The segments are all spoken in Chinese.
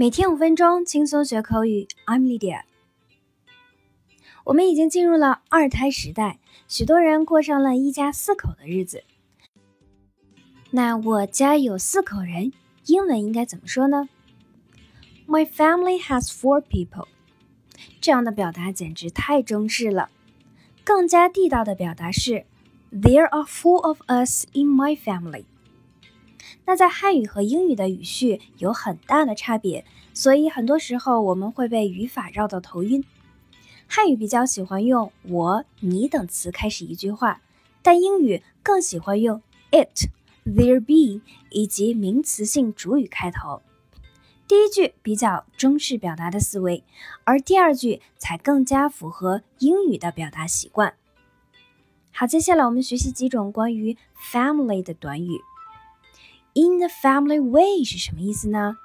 每天五分钟，轻松学口语。I'm Lydia。我们已经进入了二胎时代，许多人过上了一家四口的日子。那我家有四口人，英文应该怎么说呢？My family has four people。这样的表达简直太中式了。更加地道的表达是：There are four of us in my family。那在汉语和英语的语序有很大的差别，所以很多时候我们会被语法绕到头晕。汉语比较喜欢用我、你等词开始一句话，但英语更喜欢用 it、there be 以及名词性主语开头。第一句比较中式表达的思维，而第二句才更加符合英语的表达习惯。好，接下来我们学习几种关于 family 的短语。In the family way 是什么意思呢？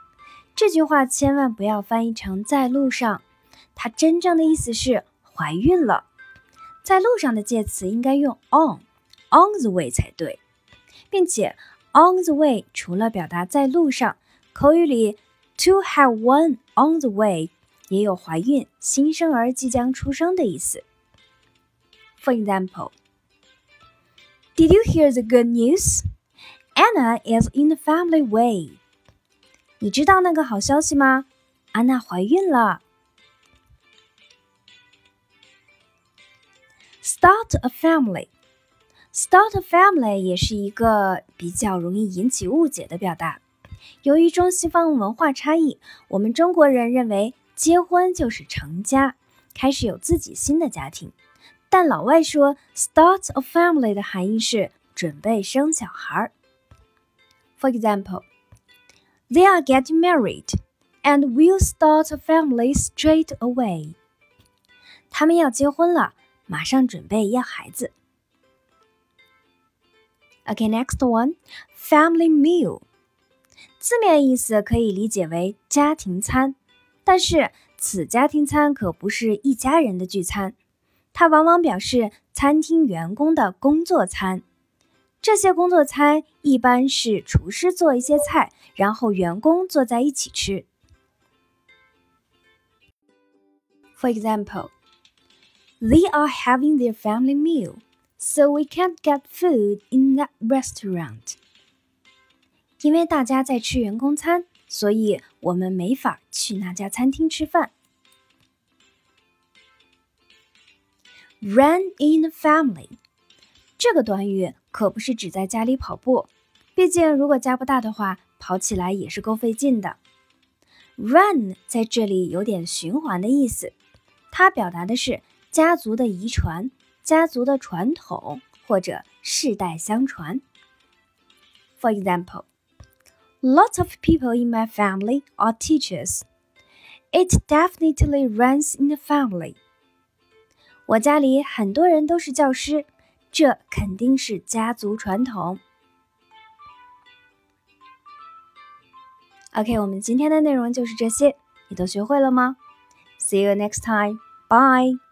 这句话千万不要翻译成在路上，它真正的意思是怀孕了。在路上的介词应该用 on，on the way 才对，并且 on the way 除了表达在路上，口语里 to have one on the way 也有怀孕、新生儿即将出生的意思。For example, did you hear the good news? Anna is in the family way。你知道那个好消息吗？安娜怀孕了。Start a family。Start a family 也是一个比较容易引起误解的表达。由于中西方文化差异，我们中国人认为结婚就是成家，开始有自己新的家庭。但老外说 start a family 的含义是准备生小孩儿。For example, they are getting married and will start a family straight away. 他们要结婚了，马上准备要孩子。Okay, next one, family meal. 字面意思可以理解为家庭餐，但是此家庭餐可不是一家人的聚餐，它往往表示餐厅员工的工作餐。 这些工作餐一般是厨师做一些菜，然后员工坐在一起吃。For example, they are having their family meal, so we can't get food in that restaurant. 因为大家在吃员工餐，所以我们没法去那家餐厅吃饭。Run in the family 这个短语。可不是指在家里跑步，毕竟如果家不大的话，跑起来也是够费劲的。Run 在这里有点循环的意思，它表达的是家族的遗传、家族的传统或者世代相传。For example, lots of people in my family are teachers. It definitely runs in the family. 我家里很多人都是教师。这肯定是家族传统。OK，我们今天的内容就是这些，你都学会了吗？See you next time. Bye.